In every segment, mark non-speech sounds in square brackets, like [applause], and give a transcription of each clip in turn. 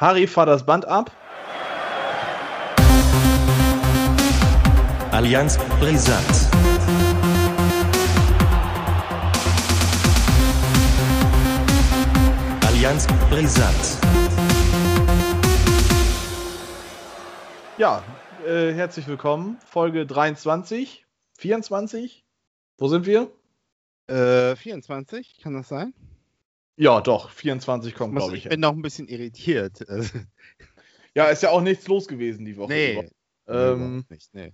Harry, fahr das Band ab. Allianz Brisant. Allianz Brisant. Ja, äh, herzlich willkommen. Folge 23, 24. Wo sind wir? Äh, 24, kann das sein? Ja, doch, 24 kommt, glaube ich. Ich bin noch ein bisschen irritiert. [laughs] Ja, ist ja auch nichts los gewesen die Woche. nee. Ähm, nicht, nee.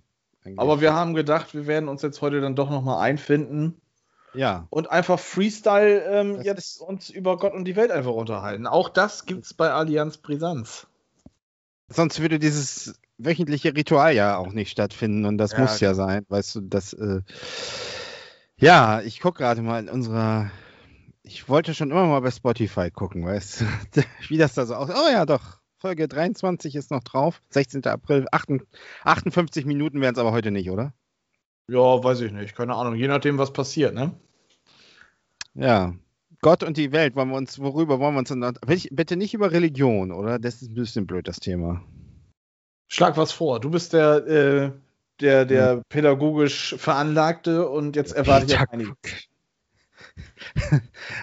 Aber wir haben gedacht, wir werden uns jetzt heute dann doch nochmal einfinden Ja. und einfach Freestyle ähm, jetzt uns über Gott und die Welt einfach unterhalten. Auch das gibt's bei Allianz Brisanz. Sonst würde dieses wöchentliche Ritual ja auch nicht stattfinden und das Ja, muss ja sein, weißt du, das. Äh, ja, ich gucke gerade mal in unserer. Ich wollte schon immer mal bei Spotify gucken, weißt du, [laughs] wie das da so aussieht. Oh ja, doch. Folge 23 ist noch drauf. 16. April. 58 58 Minuten wären es aber heute nicht, oder? Ja, weiß ich nicht. Keine Ahnung. Je nachdem, was passiert, ne? Ja. Gott und die Welt, wollen wir uns, worüber wollen wir uns denn, bitte nicht über Religion, oder? Das ist ein bisschen blöd, das Thema. Schlag was vor. Du bist der, äh, der, der pädagogisch Veranlagte und jetzt erwarte ich einige. [laughs]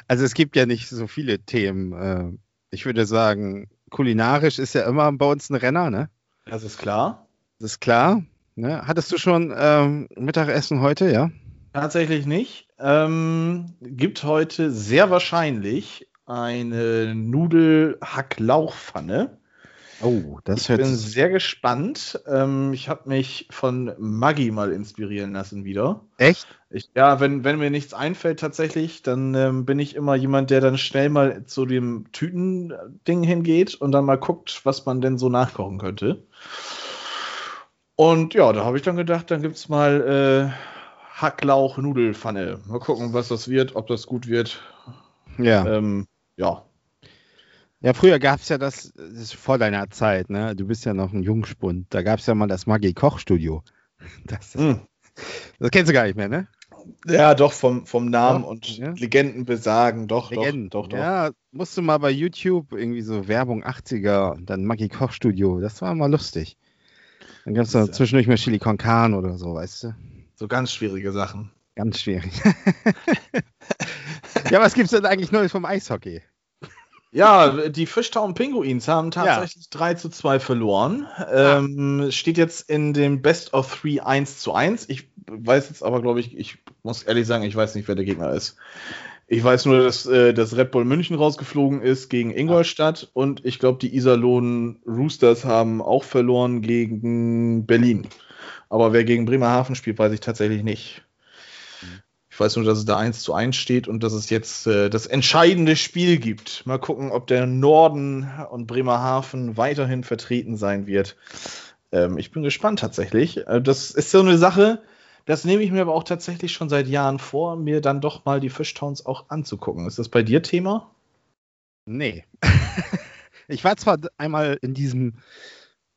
Also es gibt ja nicht so viele Themen. Äh, Ich würde sagen, kulinarisch ist ja immer bei uns ein Renner, ne? Das ist klar. Das ist klar. Ne? Hattest du schon ähm, Mittagessen heute, ja? Tatsächlich nicht. Ähm, gibt heute sehr wahrscheinlich eine Nudel-Hack-Lauchpfanne. Oh, das Ich hört bin sehr gespannt. Ähm, ich habe mich von Maggi mal inspirieren lassen wieder. echt. Ich, ja, wenn, wenn mir nichts einfällt tatsächlich, dann ähm, bin ich immer jemand, der dann schnell mal zu dem Tütending hingeht und dann mal guckt, was man denn so nachkochen könnte. Und ja, da habe ich dann gedacht, dann gibt es mal äh, Hacklauch-Nudelfanne. Mal gucken, was das wird, ob das gut wird. Ja. Ähm, ja. Ja, früher gab es ja das, das ist vor deiner Zeit, ne? Du bist ja noch ein Jungspund. Da gab es ja mal das Maggi Kochstudio. [laughs] Das, Hm. das kennst du gar nicht mehr, ne? Ja, doch, vom, vom Namen Doch, und ja. Legenden besagen, doch, Legenden. doch, doch, doch. Ja, musst du mal bei YouTube irgendwie so Werbung 80er und dann Maggi Kochstudio. Das war mal lustig. Dann gab es da ja- zwischendurch mal Chili con Carne oder so, weißt du? So ganz schwierige Sachen. Ganz schwierig. [laughs] ja, was gibt's denn eigentlich Neues vom Eishockey? Ja, die Fishtown Pinguins haben tatsächlich 3 zu 2 verloren. Ähm, steht jetzt in dem Best of 3 1 zu 1. Ich weiß jetzt aber, glaube ich, ich muss ehrlich sagen, ich weiß nicht, wer der Gegner ist. Ich weiß nur, dass äh, das Red Bull München rausgeflogen ist gegen Ingolstadt und ich glaube, die Iserlohn Roosters haben auch verloren gegen Berlin. Aber wer gegen Bremerhaven spielt, weiß ich tatsächlich nicht. Ich weiß nur, dass es da 1 zu 1 steht und dass es jetzt äh, das entscheidende Spiel gibt. Mal gucken, ob der Norden und Bremerhaven weiterhin vertreten sein wird. Ähm, ich bin gespannt tatsächlich. Äh, das ist so eine Sache, das nehme ich mir aber auch tatsächlich schon seit Jahren vor, mir dann doch mal die Fishtowns auch anzugucken. Ist das bei dir Thema? Nee. [laughs] ich war zwar einmal in diesem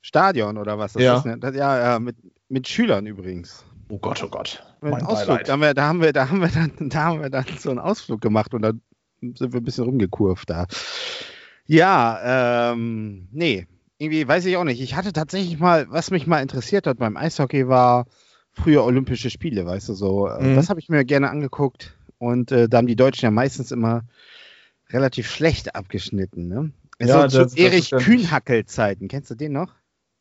Stadion oder was das Ja. ist. Ne? Ja, ja mit, mit Schülern übrigens. Oh Gott, oh Gott. Mein Ausflug. Da haben, wir, da, haben wir, da, haben wir dann, [laughs] da haben wir dann so einen Ausflug gemacht und dann sind wir ein bisschen rumgekurvt da. Ja, ähm, nee, irgendwie weiß ich auch nicht. Ich hatte tatsächlich mal, was mich mal interessiert hat beim Eishockey war früher Olympische Spiele, weißt du so. Äh, Mhm. Das habe ich mir gerne angeguckt und äh, da haben die Deutschen ja meistens immer relativ schlecht abgeschnitten, ne? Ja, Also das- zu Erich ja Kühnhackel-Zeiten. Kennst du den noch?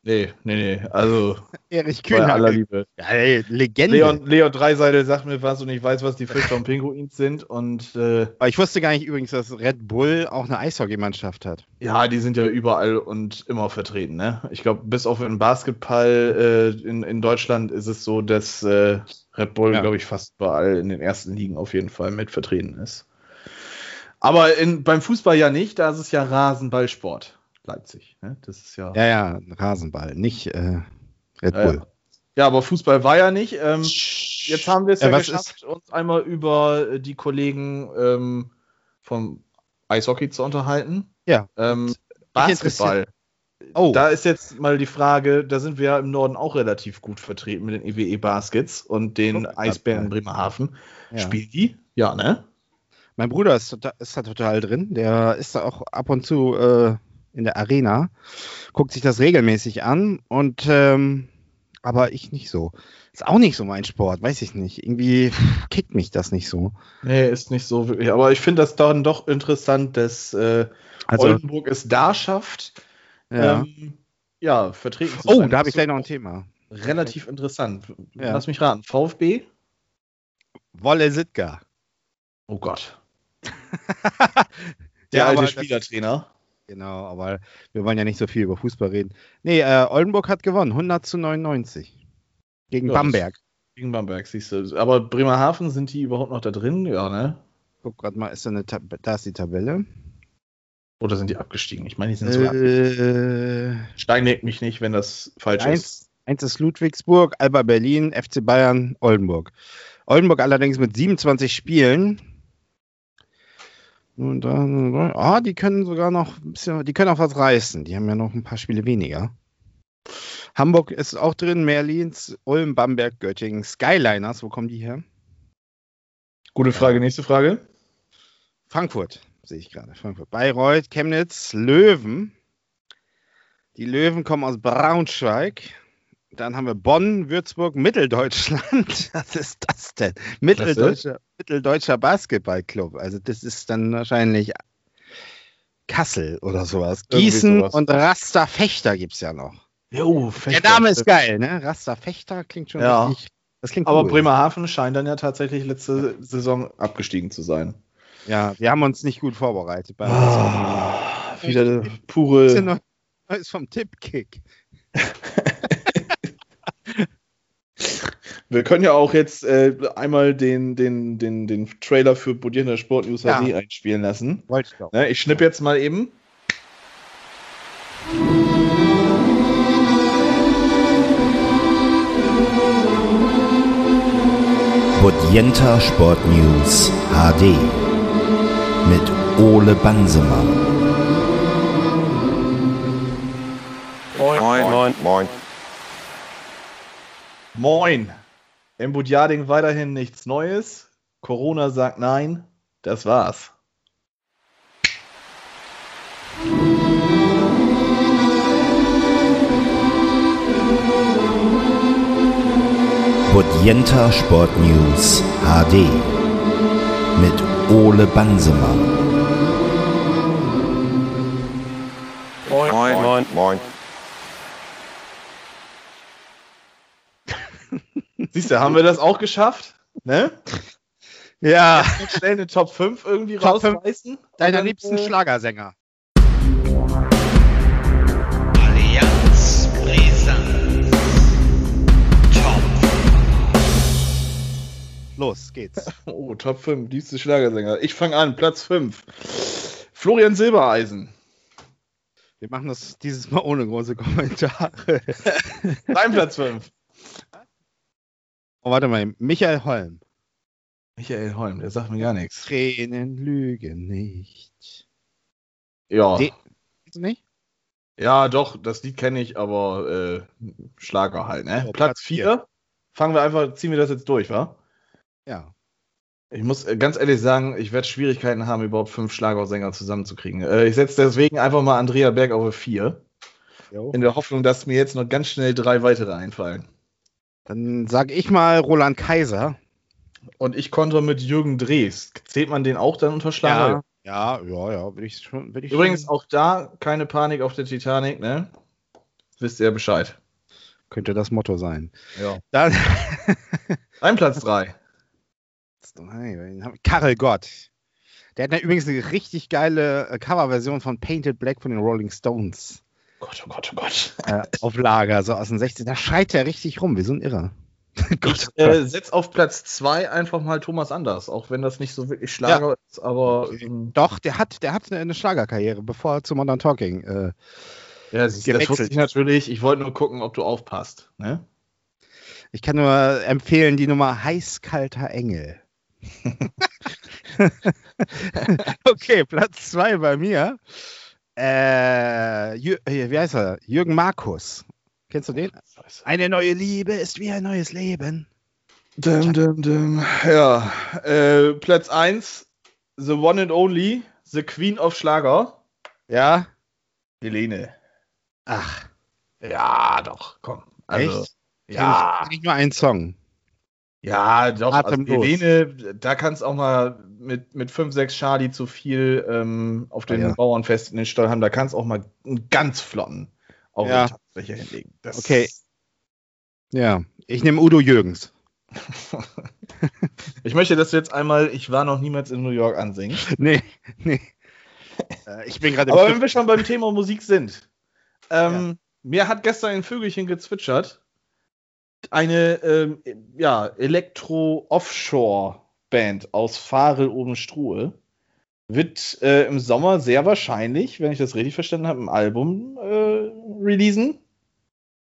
Nee, nee, nee. Also, [laughs] Erich bei aller. Liebe. Ja, ey, Legende. Leon, Leon Dreiseidel sagt mir was und ich weiß, was die Fishtown Pinguins sind. Und äh, Aber ich wusste gar nicht übrigens, dass Red Bull auch eine Eishockeymannschaft hat. Ja, die sind ja überall und immer vertreten. Ne? Ich glaube, bis auf im Basketball äh, in, in Deutschland ist es so, dass äh, Red Bull, Ja. glaube ich, fast überall in den ersten Ligen auf jeden Fall mit vertreten ist. Aber in, beim Fußball ja nicht, da ist es ja Rasenballsport. Leipzig. Ne? Das ist ja. Ja, ja, Rasenball, nicht äh, Red Ja, Bull. ja. Ja, aber Fußball war ja nicht. Ähm, jetzt haben wir es ja was geschafft, uns einmal über äh, die Kollegen ähm, vom Eishockey zu unterhalten. Ja. Ähm, Basketball. Oh, Da ist jetzt mal die Frage, da sind wir ja im Norden auch relativ gut vertreten mit den EWE Baskets und den Oh, Eisbären ja. Bremerhaven. ja. Spielen die? Ja, ne? mein Bruder ist, ist da total drin. Der ist da auch ab und zu äh, in der Arena, guckt sich das regelmäßig an und ähm, aber ich nicht so. Ist auch nicht so mein Sport, weiß ich nicht. Irgendwie kickt mich das nicht so. Nee, ist nicht so wirklich. Aber ich finde das dann doch interessant, dass äh, Also- Oldenburg es da schafft, Ja. ähm, ja vertreten zu oh, sein. da habe ich gleich noch ein Thema. Relativ interessant. Ja. Lass mich raten. VfB? Wolle Sitka. Oh Gott. [laughs] Ja, Der aber alte Spielertrainer. Genau, aber wir wollen ja nicht so viel über Fußball reden. Nee, äh, Oldenburg hat gewonnen, 100 zu 99. Gegen Ja, Bamberg. Gegen Bamberg, siehst du. Aber Bremerhaven, sind die überhaupt noch da drin? Ja, ne? Guck grad mal, ist da eine Tab da ist die Tabelle. Oder sind die abgestiegen? Ich meine, die sind so abgestiegen. Äh, Steinigt mich nicht, wenn das falsch ist. eins, eins ist Ludwigsburg, Alba Berlin, FC Bayern, Oldenburg. Oldenburg allerdings mit 27 Spielen. Und dann, ah, die können sogar noch ein bisschen, die können auch was reißen. Die haben ja noch ein paar Spiele weniger. Hamburg ist auch drin, Merlins, Ulm, Bamberg, Göttingen, Skyliners, wo kommen die her? Gute Frage, nächste Frage. Frankfurt, sehe ich gerade. Frankfurt. Bayreuth, Chemnitz, Löwen. Die Löwen kommen aus Braunschweig. Dann haben wir Bonn, Würzburg, Mitteldeutschland. [laughs] Was ist das denn? Mitteldeutscher, Mitteldeutscher Basketballclub. Also das ist dann wahrscheinlich Kassel oder sowas. Gießen sowas. und Rasta Fechter gibt es ja noch. Jo, Der Name ist geil, ne? Rasta Fechter klingt schon Ja. richtig. Das klingt Aber cool. Bremerhaven scheint dann ja tatsächlich letzte Saison abgestiegen zu sein. Ja, wir haben uns nicht gut vorbereitet. Bei Ah, wieder pure. neu- Neues vom Tippkick. [laughs] Wir können ja auch jetzt äh, einmal den, den, den, den Trailer für Bodiener Sport News Ja. HD einspielen lassen. Wollte ich doch. Ne, ich schnipp jetzt mal eben. Bodienta Sport News HD mit Ole Bansemann. Moin. Moin. Moin. Moin. Im Budjading weiterhin nichts Neues. Corona sagt nein. Das war's. Bodienta Sport News HD mit Ole Bansemann. Moin. Moin. Moin. Siehst du, haben wir das auch geschafft? Ne? Ja, schnell eine Top 5 irgendwie Top rausreißen. deiner dann, liebsten äh, Schlagersänger. Allianz Brisant. Top. Los geht's. [laughs] Oh, Top 5, liebste Schlagersänger. Ich fange an, Platz 5. Florian Silbereisen. Wir machen das dieses Mal ohne große Kommentare. [laughs] Dein Platz 5. Oh, warte mal, Michael Holm. Michael Holm, der sagt mir gar nichts. Tränen lügen nicht. Ja, du nicht? ja, doch, das Lied kenne ich, aber äh, Schlager halt, ne? So, Platz Platz 4. Fangen wir einfach, ziehen wir das jetzt durch, wa? Ja. Ich muss äh, ganz ehrlich sagen, ich werde Schwierigkeiten haben, überhaupt fünf Schlagersänger zusammenzukriegen. Äh, ich setze deswegen einfach mal Andrea Berg auf 4. Jo. In der Hoffnung, dass mir jetzt noch ganz schnell drei weitere einfallen. Dann sage ich mal Roland Kaiser. Und ich konnte mit Jürgen Drees. Zählt man den auch dann unter Schlager? Ja, ja, ja, würde ich schon. Würd ich Übrigens schon, auch da keine Panik auf der Titanic, ne? Wisst ihr Bescheid. könnte das Motto sein. Ja. Dann [laughs] Dein Platz 3. Karel Gott. Der hat ja übrigens eine richtig geile äh, Coverversion von Painted Black von den Rolling Stones Gott, oh Gott, oh Gott. äh, auf Lager, so aus den 60 Da schreit er richtig rum, wie so ein Irrer. [laughs] Gott, Ich äh, setz auf Platz 2 einfach mal Thomas Anders, auch wenn das nicht so wirklich Schlager ist, aber ähm, Doch, der hat, der hat eine, Schlagerkarriere, bevor er zu Modern Talking. Äh, ja, das wusste ich natürlich. Ich wollte nur gucken, ob du aufpasst. Ne? ich kann nur empfehlen die Nummer Heißkalter Engel. [laughs] [laughs] okay, Platz zwei bei mir. Äh, äh, wie heißt er? Jürgen Markus. Kennst du den? Eine neue Liebe ist wie ein neues Leben. Dum, dum, dum. Ja, äh, Platz 1, The One and Only, The Queen of Schlager. Ja, Helene. Ach, Ja, doch, komm. Also, echt? Ja, ich nur einen Song. Ja, doch. Also. Helene, da kannst auch mal mit, mit 5, 6 Charlie zu viel ähm, auf den Ah, ja. Bauernfest in den Stall haben. Da kannst auch mal einen ganz flotten auf Ja. die Tanzfläche hinlegen. Das Okay. Ja, ich nehme Udo Jürgens. [laughs] ich möchte, dass du jetzt einmal Ich war noch niemals in New York ansingst. [laughs] Nee, nee. Äh, ich bin gerade Aber wenn wir schon beim Thema Musik sind, ähm, mir hat gestern ein Vögelchen gezwitschert. Eine ähm, ja, Elektro-Offshore-Band aus Farel oben Struhe wird äh, im Sommer sehr wahrscheinlich, wenn ich das richtig verstanden habe, ein Album äh, releasen.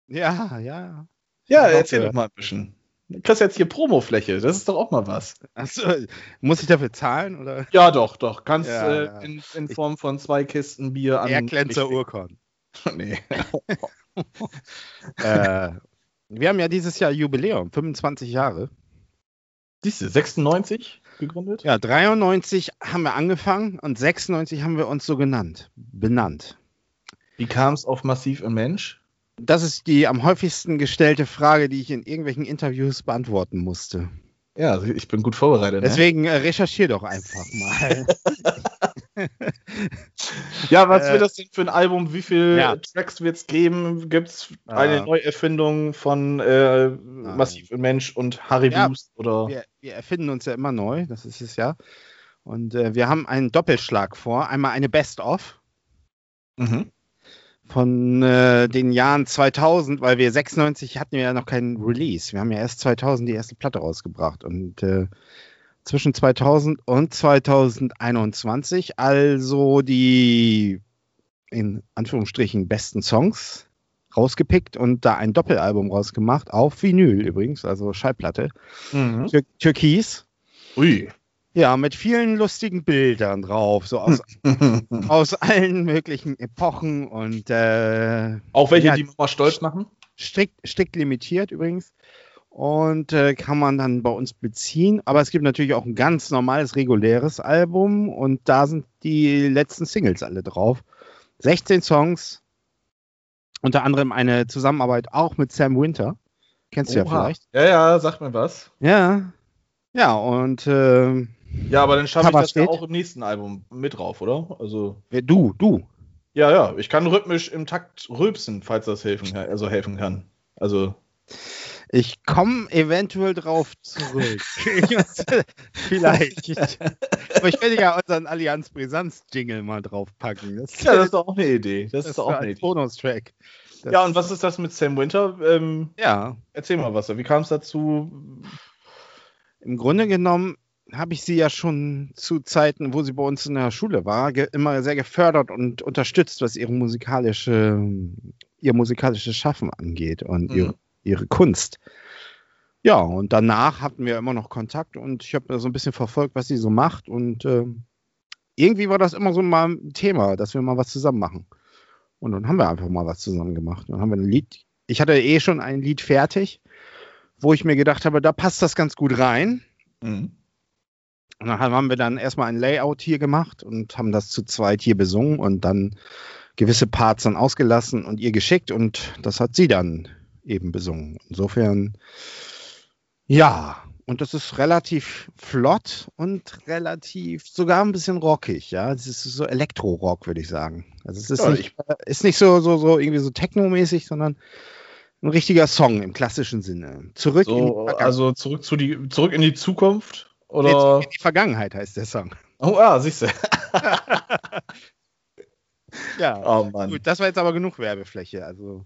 Ja, ja. Ja, erzähl doch mal ein bisschen. Du kriegst jetzt hier Promofläche, das ist doch auch mal was. Achso, muss ich dafür zahlen oder? Ja, doch, doch. Kannst Ja, äh, ja. in, in Form von zwei Kisten Bier an. Erklänzer Urkorn. [laughs] Nee. [laughs] äh, wir haben ja dieses Jahr Jubiläum, 25 Jahre. Siehst du, 96 gegründet? Ja, 93 haben wir angefangen und 96 haben wir uns so genannt, benannt. Wie kam es auf Massiv im Mensch? Das ist die am häufigsten gestellte Frage, die ich in irgendwelchen Interviews beantworten musste. Ja, ich bin gut vorbereitet. Ne? Deswegen äh, recherchier doch einfach mal. [laughs] [laughs] [laughs] Ja, was Äh, wird das denn für ein Album? Wie viele Ja. Tracks wird es geben? Gibt es Ah. eine Neuerfindung von äh, Massiv im Mensch und Harry Ja, Boost? Oder? wir, wir erfinden uns ja immer neu, das ist es ja. Und äh, wir haben einen Doppelschlag vor. Einmal eine Best-of Mhm. von äh, den Jahren 2000, weil wir 96 hatten wir ja noch keinen Release. Wir haben ja erst 2000 die erste Platte rausgebracht und äh, zwischen 2000 und 2021 also die in Anführungsstrichen besten Songs rausgepickt und da ein Doppelalbum rausgemacht, auf Vinyl übrigens, also Schallplatte. Mhm. Tür Türkis. Ui. Ja, mit vielen lustigen Bildern drauf, so aus, [laughs] aus allen möglichen Epochen und äh, Auch welche, Ja. die Mama stolz machen? strikt, strikt limitiert übrigens. Und äh, kann man dann bei uns beziehen. Aber es gibt natürlich auch ein ganz normales, reguläres Album und da sind die letzten Singles alle drauf. 16 Songs, unter anderem eine Zusammenarbeit auch mit Sam Winter. Kennst du ja Oha. vielleicht. Ja, ja, sag mir was. Ja. Ja, und äh, Ja, aber dann schaffe ich das ja auch im nächsten Album mit drauf, oder? Also. wer- du, du. Ja, ja, ich kann rhythmisch im Takt rülpsen, falls das helfen also helfen kann. Also, Ich komme eventuell drauf zurück. [laughs] Vielleicht. Aber ich werde ja unseren Allianz Brisanz Jingle mal draufpacken. Das, ja, das ist doch auch eine Idee. Das, das ist doch auch ein. Bonustrack. Ja, und was ist das mit Sam Winter? Ähm, Ja, erzähl mal was. Wie kam es dazu? im Grunde genommen habe ich sie ja schon zu Zeiten, wo sie bei uns in der Schule war, immer sehr gefördert und unterstützt, was ihre musikalische, ihr musikalisches Schaffen angeht und Mhm. ihre, ihre Kunst. Ja, und danach hatten wir immer noch Kontakt und ich habe so ein bisschen verfolgt, was sie so macht und ähm, irgendwie war das immer so mal ein Thema, dass wir mal was zusammen machen. Und dann haben wir einfach mal was zusammen gemacht. Dann haben wir ein Lied. Ich hatte eh schon ein Lied fertig, wo ich mir gedacht habe, da passt das ganz gut rein. Mhm. Und dann haben wir dann erstmal ein Layout hier gemacht und haben das zu zweit hier besungen und dann gewisse Parts dann ausgelassen und ihr geschickt und das hat sie dann eben besungen. Insofern, ja, und das ist relativ flott und relativ sogar ein bisschen rockig, ja. Es ist so Elektro-Rock, würde ich sagen. Also es ist Ja, nicht, äh, ist nicht so, so, so irgendwie so technomäßig, sondern ein richtiger Song im klassischen Sinne. Zurück, in, die So, Vergangenheit. also zurück, zu die, zurück in die Zukunft? Nee, Oder? zurück in die Vergangenheit heißt der Song. Oh, ah, siehst du. [laughs] Ja. Oh, Mann. Gut, das war jetzt aber genug Werbefläche. Also,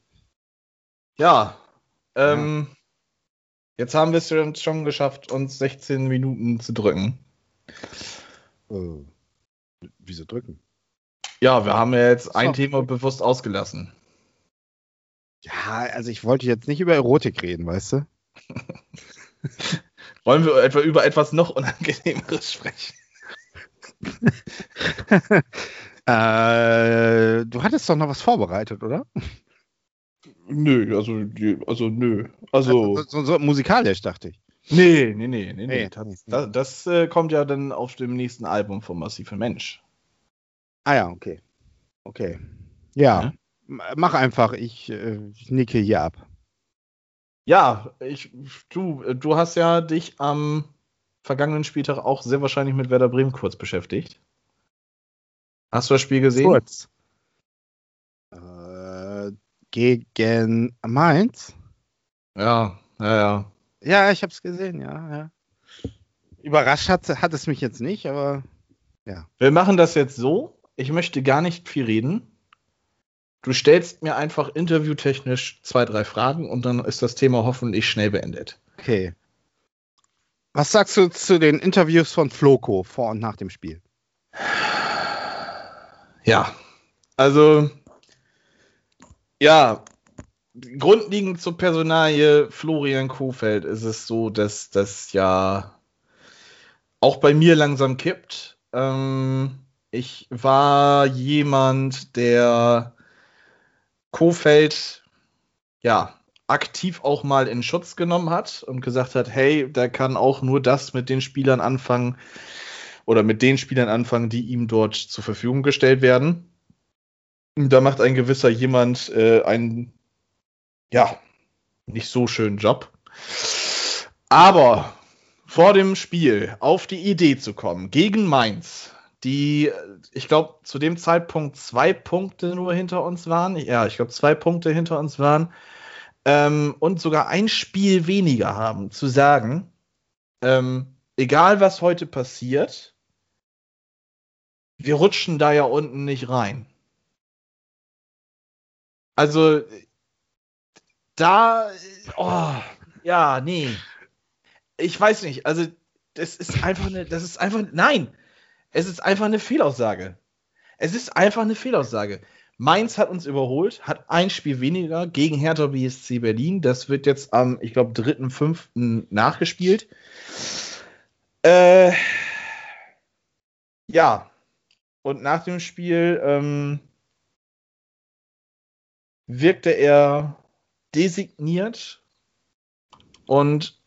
Ja. Ähm, Jetzt haben wir es schon- geschafft, uns 16 Minuten zu drücken. äh, wieso drücken? Ja, wir haben ja jetzt ein. Thema bewusst ausgelassen. Ja, also ich wollte jetzt nicht über Erotik reden, weißt du? [laughs] Wollen wir etwa über etwas noch Unangenehmeres sprechen? [laughs] Äh, du hattest doch noch was vorbereitet, oder? Nö, also, also nö. Also, so, so, so musikalisch, dachte ich. nee, nee, nee, nee, nee. Nee. Das, das, äh, kommt ja dann auf dem nächsten Album von Massive Mensch. Ah ja, okay. Okay. Ja, Ja. Mach einfach. Ich, äh, ich nicke hier ab. Ja, ich, du, du hast ja dich am vergangenen Spieltag auch sehr wahrscheinlich mit Werder Bremen kurz beschäftigt. Hast du das Spiel gesehen? Kurz. Gegen Mainz? Ja, ja, ja. Ja, ich habe es gesehen, ja, ja. Überrascht hat, hat es mich jetzt nicht, aber Wir machen das jetzt so. Ich möchte gar nicht viel reden. Du stellst mir einfach interviewtechnisch zwei, drei Fragen und dann ist das Thema hoffentlich schnell beendet. okay. Was sagst du zu den Interviews von Floco vor und nach dem Spiel? Ja, also ja, grundlegend zur Personalie Florian Kofeld ist es so, dass das ja auch bei mir langsam kippt. Ähm, ich war jemand, der Kofeld ja aktiv auch mal in Schutz genommen hat und gesagt hat, hey, der kann auch nur das mit den Spielern anfangen oder mit den Spielern anfangen, die ihm dort zur Verfügung gestellt werden. Da macht ein gewisser jemand äh, einen, ja, nicht so schönen Job. Aber vor dem Spiel auf die Idee zu kommen, gegen Mainz, die, ich glaube, zu dem Zeitpunkt zwei Punkte nur hinter uns waren. Ja, ich glaube, zwei Punkte hinter uns waren. Ähm, und sogar ein Spiel weniger haben, zu sagen, ähm, egal was heute passiert, wir rutschen da ja unten nicht rein. Also, da, oh, ja, nee. Ich weiß nicht, also, das ist einfach eine, das ist einfach, nein, es ist einfach eine Fehlaussage. Es ist einfach eine Fehlaussage. Mainz hat uns überholt, hat ein Spiel weniger gegen Hertha BSC Berlin. Das wird jetzt am, ich glaube, 3.5. nachgespielt. Äh, ja. Und nach dem Spiel ähm, wirkte er designiert und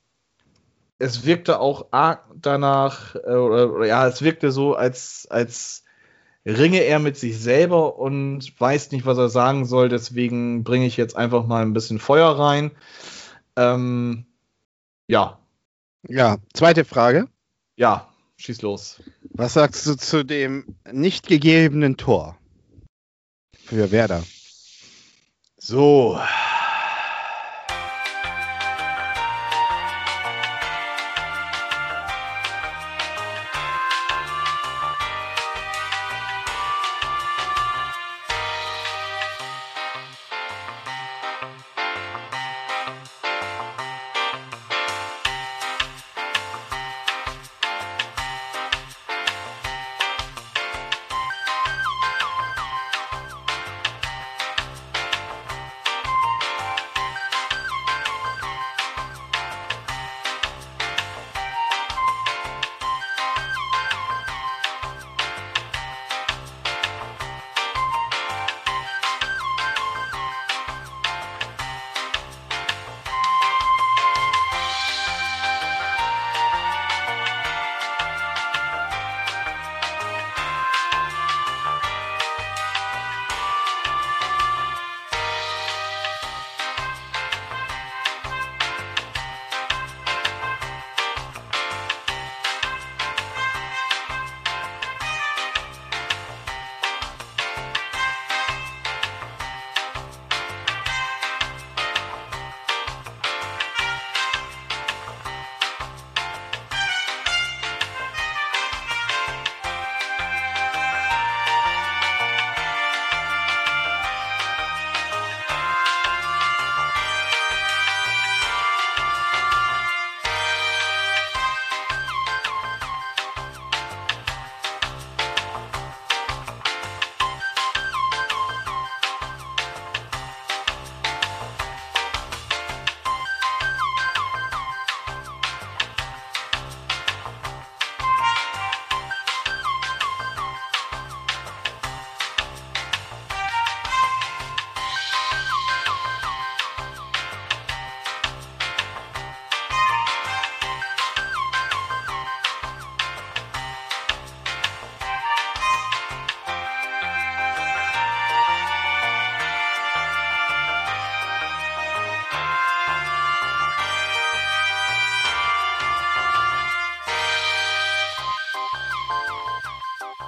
es wirkte auch arg danach, äh, oder, ja, es wirkte so, als, als ringe er mit sich selber und weiß nicht, was er sagen soll. Deswegen bringe ich jetzt einfach mal ein bisschen Feuer rein. Ähm, ja, Ja, zweite Frage. ja, schieß los. Was sagst du zu dem nicht gegebenen Tor für Werder? So.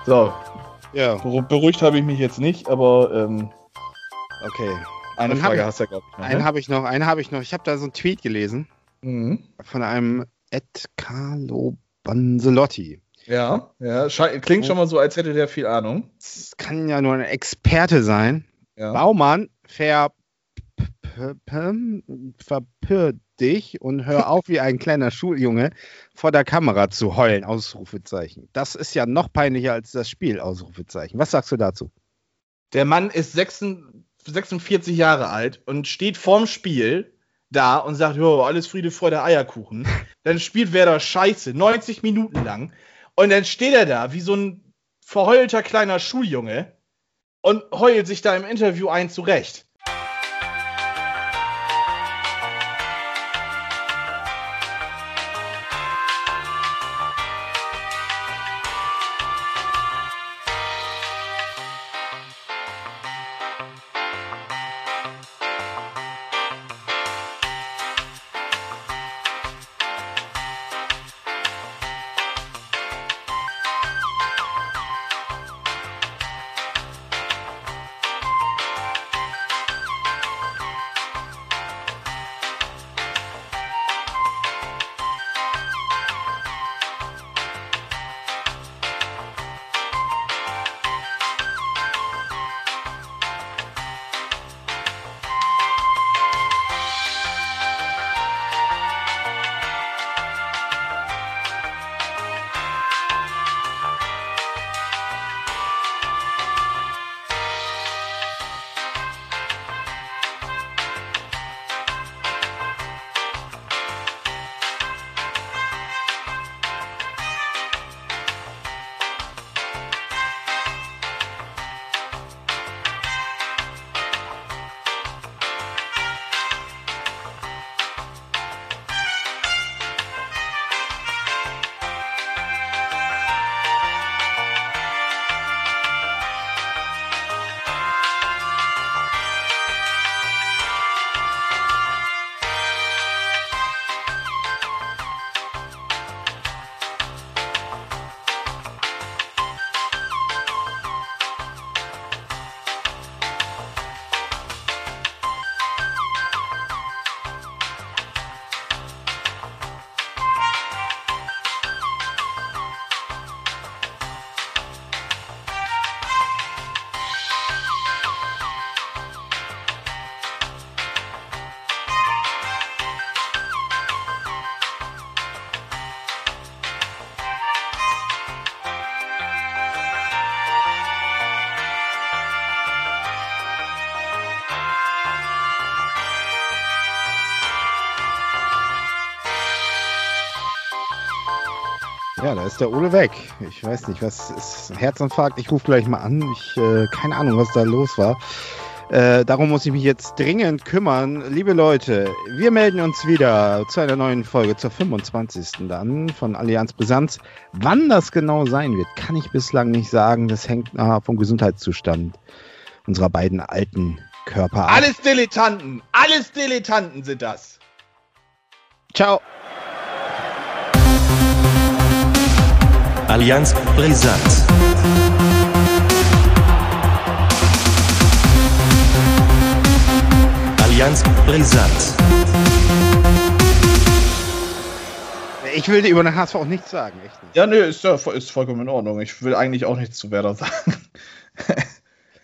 So, Ja, beru- beruhigt habe ich mich jetzt nicht, aber ähm, okay. eine Dann Frage ich- hast du glaube ich, noch. Einen Ne? habe ich noch, einen habe ich noch. Ich habe da so einen Tweet gelesen Mhm. von einem Ed Carlo Banzelotti. Ja, ja, klingt schon mal so, als hätte der viel Ahnung. Das kann ja nur ein Experte sein. Ja. Baumann, ver verpür dich und hör auf, wie ein kleiner Schuljunge vor der Kamera zu heulen, Ausrufezeichen. Das ist ja noch peinlicher als das Spiel, Ausrufezeichen. Was sagst du dazu? Der Mann ist 46 46 Jahre alt und steht vorm Spiel da und sagt, jo, alles Friede, Freude, Eierkuchen. Dann spielt Werder Scheiße, 90 Minuten lang. Und dann steht er da wie so ein verheulter kleiner Schuljunge und heult sich da im Interview ein zurecht. Ja, da ist der Ole weg. Ich weiß nicht, was ist ein Herzinfarkt. Ich rufe gleich mal an. Ich äh, keine Ahnung, was da los war. Äh, darum muss ich mich jetzt dringend kümmern. Liebe Leute, wir melden uns wieder zu einer neuen Folge, zur 25. dann von Allianz Brisanz. Wann das genau sein wird, kann ich bislang nicht sagen. Das hängt äh, vom Gesundheitszustand unserer beiden alten Körper ab. Alles Dilettanten, alles Dilettanten sind das. Ciao. Allianz Brisant. Allianz Brisant. Ich will dir über den HSV auch nichts sagen, echt nicht. Ja, nö, ist ja ist vollkommen in Ordnung. Ich will eigentlich auch nichts zu Werder sagen. [laughs]